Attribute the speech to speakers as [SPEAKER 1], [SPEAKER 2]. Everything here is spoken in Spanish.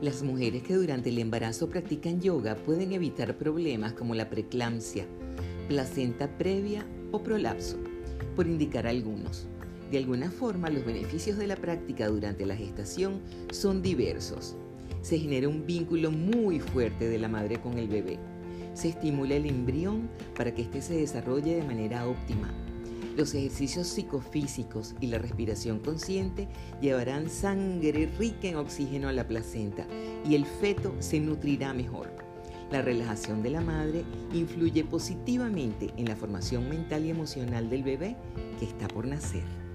[SPEAKER 1] Las mujeres que durante el embarazo practican yoga pueden evitar problemas como la preeclampsia, placenta previa o prolapso, por indicar algunos. De alguna forma, los beneficios de la práctica durante la gestación son diversos. Se genera un vínculo muy fuerte de la madre con el bebé. Se estimula el embrión para que éste se desarrolle de manera óptima los ejercicios psicofísicos y la respiración consciente llevarán sangre rica en oxígeno a la placenta y el feto se nutrirá mejor. La relajación de la madre influye positivamente en la formación mental y emocional del bebé que está por nacer.